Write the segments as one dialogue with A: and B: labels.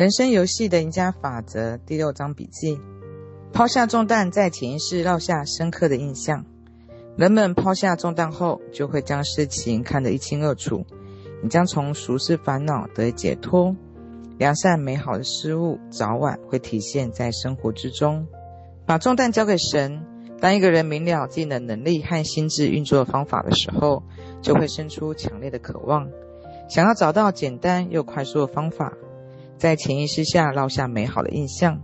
A: 人生游戏的赢家法则第六章笔记：抛下重担，在潜意识烙下深刻的印象。人们抛下重担后，就会将事情看得一清二楚。你将从俗世烦恼得以解脱。良善美好的事物，早晚会体现在生活之中。把重担交给神。当一个人明了自己的能力和心智运作方法的时候，就会生出强烈的渴望，想要找到简单又快速的方法。在潜意识下烙下美好的印象，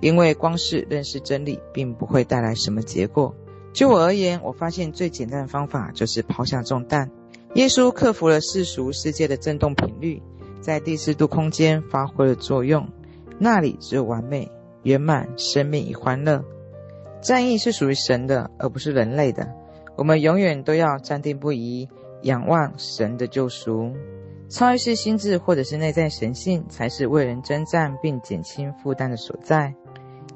A: 因为光是认识真理，并不会带来什么结果。就我而言，我发现最简单的方法就是抛下重担。耶稣克服了世俗世界的振动频率，在第四度空间发挥了作用，那里只有完美、圆满、生命与欢乐。战役是属于神的，而不是人类的。我们永远都要站定不移，仰望神的救赎。超意识心智或者是内在神性，才是为人征战并减轻负担的所在。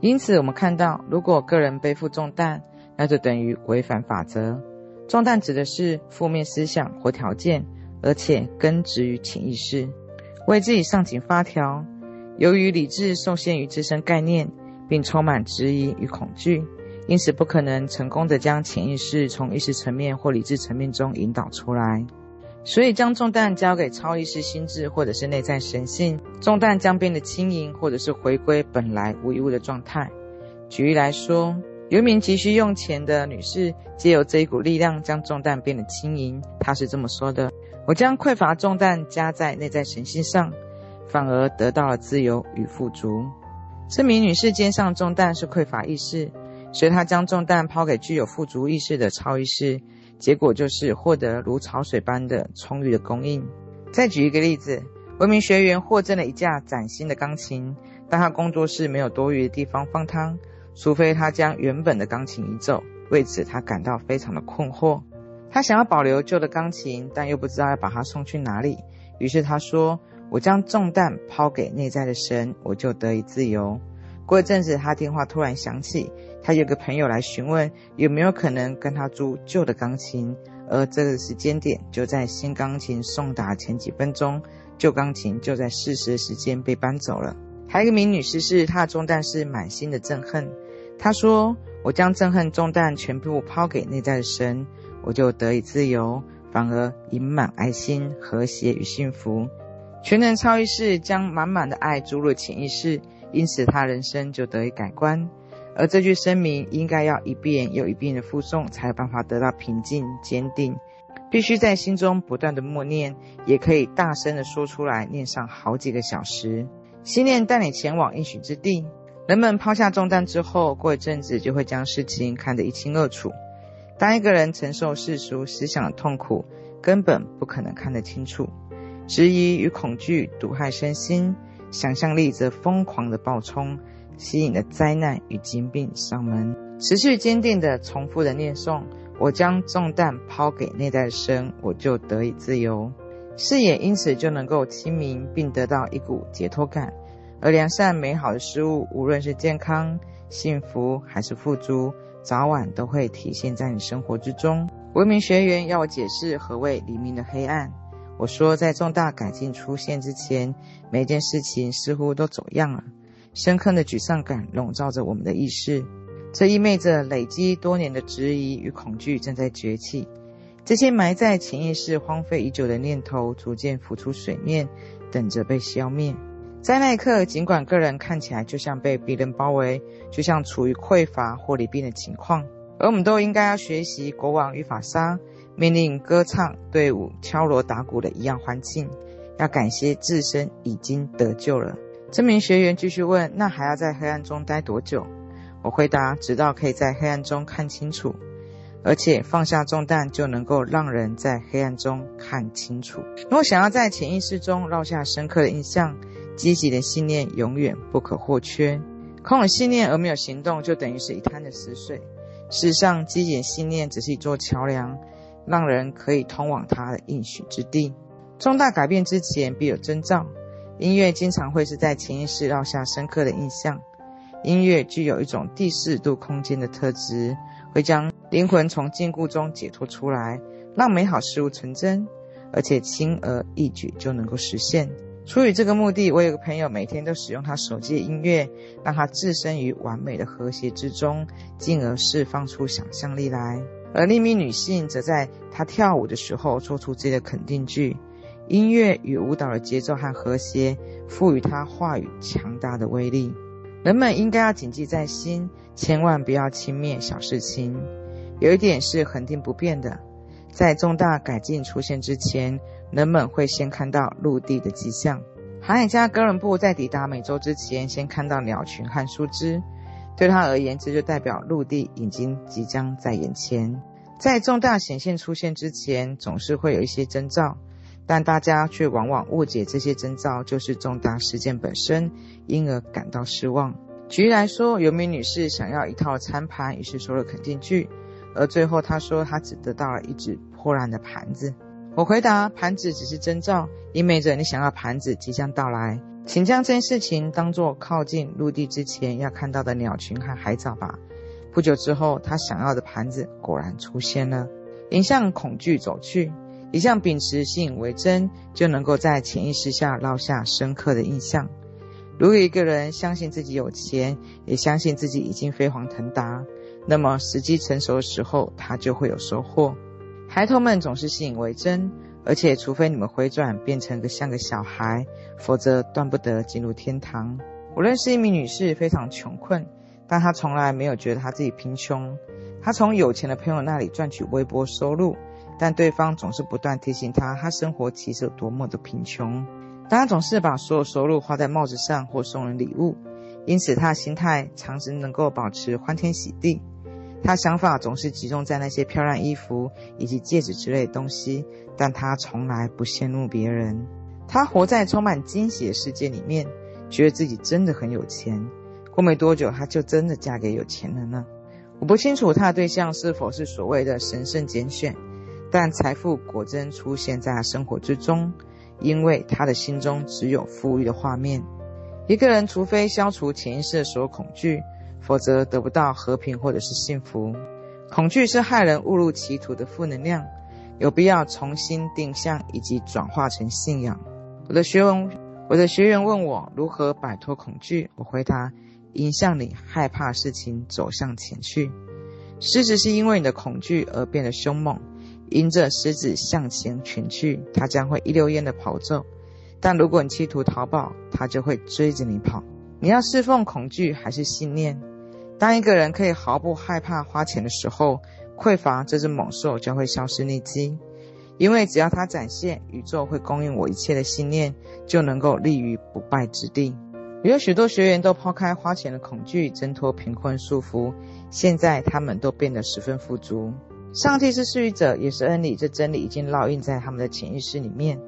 A: 因此，我们看到，如果个人背负重担，那就等于违反法则。重担指的是负面思想或条件，而且根植于潜意识，为自己上紧发条。由于理智受限于自身概念，并充满质疑与恐惧，因此不可能成功地将潜意识从意识层面或理智层面中引导出来。所以，将重担交给超意识心智或者是内在神性，重担将变得轻盈，或者是回归本来无一物的状态。举例来说，有一名急需用钱的女士，借由这一股力量将重担变得轻盈。她是这么说的：“我将匮乏重担加在内在神性上，反而得到了自由与富足。”这名女士肩上重担是匮乏意识，所以她将重担抛给具有富足意识的超意识。结果就是获得如潮水般的充裕的供应。再举一个例子，文明学员获赠了一架崭新的钢琴，但他工作室没有多余的地方放它，除非他将原本的钢琴移走。为此，他感到非常的困惑。他想要保留旧的钢琴，但又不知道要把它送去哪里。于是他说：“我将重担抛给内在的神，我就得以自由。”过一阵子，他电话突然响起。他有个朋友来询问有没有可能跟他租旧的钢琴，而这个时间点就在新钢琴送达前几分钟，旧钢琴就在适时的时间被搬走了。还有一名女士是她的重担是满心的憎恨，她说：“我将憎恨重担全部抛给内在的神，我就得以自由，反而盈满爱心、和谐与幸福。全能超意识将满满的爱注入潜意识，因此他人生就得以改观。”而这句声明应该要一遍又一遍的复诵，才有办法得到平静坚定。必须在心中不断的默念，也可以大声的说出来，念上好几个小时。心念带你前往应许之地。人们抛下重担之后，过一阵子就会将事情看得一清二楚。当一个人承受世俗思想的痛苦，根本不可能看得清楚。质疑与恐惧毒害身心，想象力则疯狂的暴冲。吸引了灾难与疾病上门，持续坚定的重复的念诵：我将重担抛给内在的神，我就得以自由，视野因此就能够清明，并得到一股解脱感。而良善美好的事物，无论是健康、幸福还是富足，早晚都会体现在你生活之中。文明学员要我解释何谓黎明的黑暗，我说在重大改进出现之前，每件事情似乎都走样了。深刻的沮丧感笼罩着我们的意识，这意味着累积多年的质疑与恐惧正在崛起。这些埋在潜意识荒废已久的念头逐渐浮出水面，等着被消灭。在那一刻，尽管个人看起来就像被敌人包围，就像处于匮乏或离病的情况，而我们都应该要学习国王与法沙命令歌唱队伍敲锣打鼓的一样欢庆，要感谢自身已经得救了。这名学员继续问：“那还要在黑暗中待多久？”我回答：“直到可以在黑暗中看清楚，而且放下重担就能够让人在黑暗中看清楚。如果想要在潜意识中烙下深刻的印象，积极的信念永远不可或缺。空有信念而没有行动，就等于是一滩的死水。事实上，积极的信念只是一座桥梁，让人可以通往他的应许之地。重大改变之前，必有征兆。音乐经常会是在潜意识烙下深刻的印象。音乐具有一种第四度空间的特质，会将灵魂从禁锢中解脱出来，让美好事物成真，而且轻而易举就能够实现。出于这个目的，我有个朋友每天都使用他手机的音乐，让他置身于完美的和谐之中，进而释放出想象力来。而另一名女性则在她跳舞的时候说出自己的肯定句，音乐与舞蹈的节奏和和谐赋予她话语强大的威力。人们应该要谨记在心，千万不要轻蔑小事情。有一点是恒定不变的，在重大改进出现之前。人们会先看到陆地的迹象。航海家哥伦布在抵达美洲之前，先看到鸟群和树枝，对他而言，这就代表陆地已经即将在眼前。在重大显现出现之前，总是会有一些征兆，但大家却往往误解这些征兆就是重大事件本身，因而感到失望。举例来说，有名女士想要一套餐盘，于是说了肯定句，而最后她说她只得到了一只破烂的盘子。我回答：盘子只是征兆，意味着你想要盘子即将到来。请将这件事情当作靠近陆地之前要看到的鸟群和海藻吧。不久之后，他想要的盘子果然出现了。迎向恐惧走去，一向秉持信以为真，就能够在潜意识下烙下深刻的印象。如果一个人相信自己有钱，也相信自己已经飞黄腾达，那么时机成熟的时候，他就会有收获。孩童们总是信以为真，而且除非你们回转变成个像个小孩，否则断不得进入天堂。我认识一名女士，非常穷困，但她从来没有觉得她自己贫穷。她从有钱的朋友那里赚取微薄收入，但对方总是不断提醒她，她生活其实有多么的贫穷。但她总是把所有收入花在帽子上或送人礼物，因此她的心态常时能够保持欢天喜地。他想法总是集中在那些漂亮衣服以及戒指之类的东西，但他从来不羡慕别人。他活在充满惊喜的世界里面，觉得自己真的很有钱。过没多久，他就真的嫁给有钱人了。我不清楚他的对象是否是所谓的神圣拣选，但财富果真出现在他生活之中，因为他的心中只有富裕的画面。一个人除非消除潜意识的所有恐惧。否则得不到和平或者是幸福。恐惧是害人误入歧途的负能量，有必要重新定向以及转化成信仰。我的学员，我的学员问我如何摆脱恐惧，我回答：迎向你害怕事情走向前去。狮子是因为你的恐惧而变得凶猛，迎着狮子向前群去，它将会一溜烟的跑走；但如果你企图逃跑，它就会追着你跑。你要侍奉恐惧还是信念？当一个人可以毫不害怕花钱的时候，匮乏这只猛兽将会消失匿迹，因为只要他展现宇宙会供应我一切的信念，就能够立于不败之地。也有许多学员都抛开花钱的恐惧，挣脱贫困束缚，现在他们都变得十分富足。上帝是施予者，也是恩理，这真理已经烙印在他们的潜意识里面。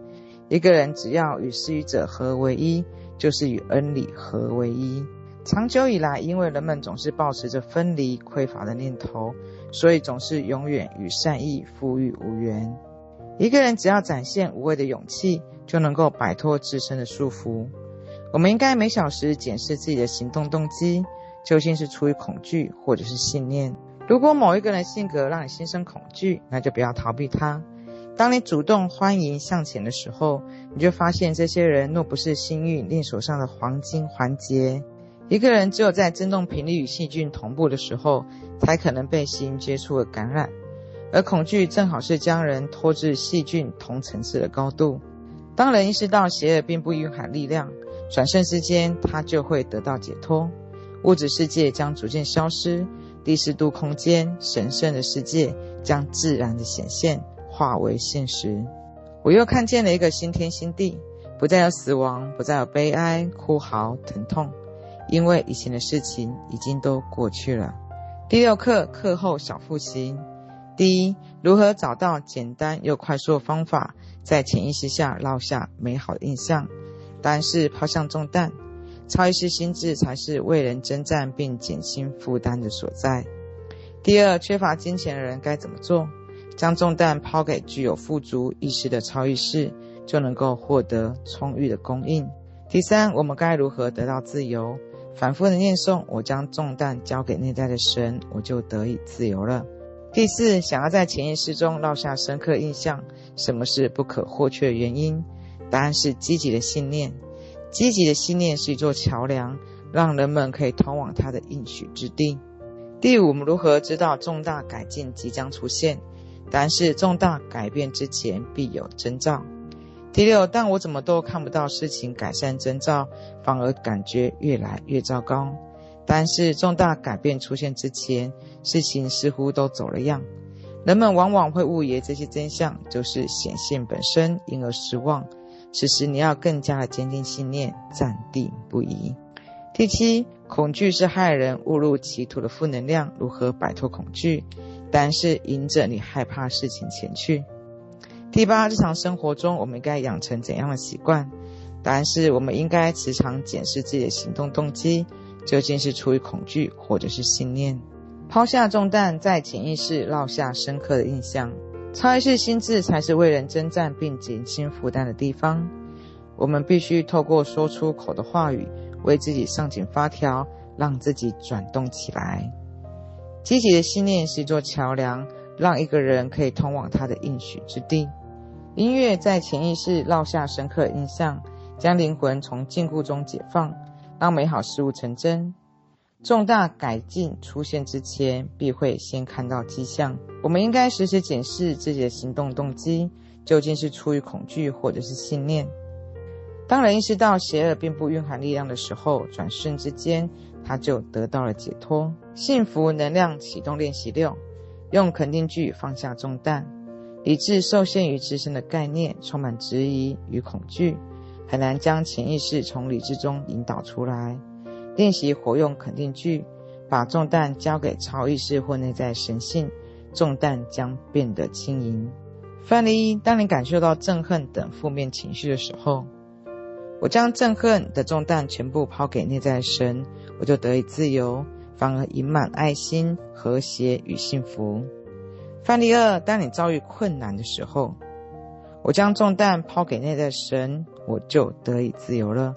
A: 一个人只要与施予者合为一，就是与恩理合为一。长久以来，因为人们总是抱持着分离、匮乏的念头，所以总是永远与善意、富裕无缘。一个人只要展现无畏的勇气，就能够摆脱自身的束缚。我们应该每小时检视自己的行动动机，究竟是出于恐惧或者是信念。如果某一个人性格让你心生恐惧，那就不要逃避他。当你主动欢迎向前的时候，你就发现这些人若不是幸运链手上的黄金环节。一个人只有在振动频率与细菌同步的时候，才可能被细菌接触和感染，而恐惧正好是将人拖至细菌同层次的高度。当人意识到邪恶并不蕴含力量，转瞬之间他就会得到解脱，物质世界将逐渐消失，第四度空间神圣的世界将自然的显现，化为现实。我又看见了一个新天新地，不再有死亡，不再有悲哀、哭嚎、疼痛。因为以前的事情已经都过去了。第六课课后小复习：第一，如何找到简单又快速的方法，在潜意识下烙下美好的印象？答案是抛向重担，超意识心智才是为人征战并减轻负担的所在。第二，缺乏金钱的人该怎么做？将重担抛给具有富足意识的超意识，就能够获得充裕的供应。第三，我们该如何得到自由？反复的念诵，我将重担交给内在的神，我就得以自由了。第四，想要在潜意识中烙下深刻印象，什么是不可或缺的原因？答案是积极的信念。积极的信念是一座桥梁，让人们可以通往他的应许之地。第五，我们如何知道重大改进即将出现？答案是重大改变之前必有征兆。第六，但我怎么都看不到事情改善征兆，反而感觉越来越糟糕。但是重大改变出现之前，事情似乎都走了样。人们往往会误以为这些真相就是显现本身，因而失望。此时你要更加的坚定信念，站定不移。第七，恐惧是害人误入歧途的负能量。如何摆脱恐惧？但是迎着你害怕事情前去。第八，日常生活中我们应该养成怎样的习惯？答案是我们应该时常检视自己的行动动机。究竟是出于恐惧，或者是信念？抛下重担，在潜意识烙下深刻的印象。超意识心智才是为人征战并减轻负担的地方。我们必须透过说出口的话语，为自己上紧发条，让自己转动起来。积极的信念是一座桥梁，让一个人可以通往他的应许之地。音乐在潜意识烙下深刻印象，将灵魂从禁锢中解放。当美好事物成真，重大改进出现之前，必会先看到迹象。我们应该时时检视自己的行动动机，究竟是出于恐惧，或者是信念。当人意识到邪恶并不蕴含力量的时候，转瞬之间，他就得到了解脱。幸福能量启动练习六，用肯定句放下重担。理智受限于自身的概念，充满质疑与恐惧。很难将潜意识从理智中引导出来。练习活用肯定句，把重担交给超意识或内在神性，重担将变得轻盈。范例一：当你感受到憎恨等负面情绪的时候，我将憎恨的重担全部抛给内在神，我就得以自由，反而盈满爱心、和谐与幸福。范例二：当你遭遇困难的时候。我将重担抛给内在神，我就得以自由了。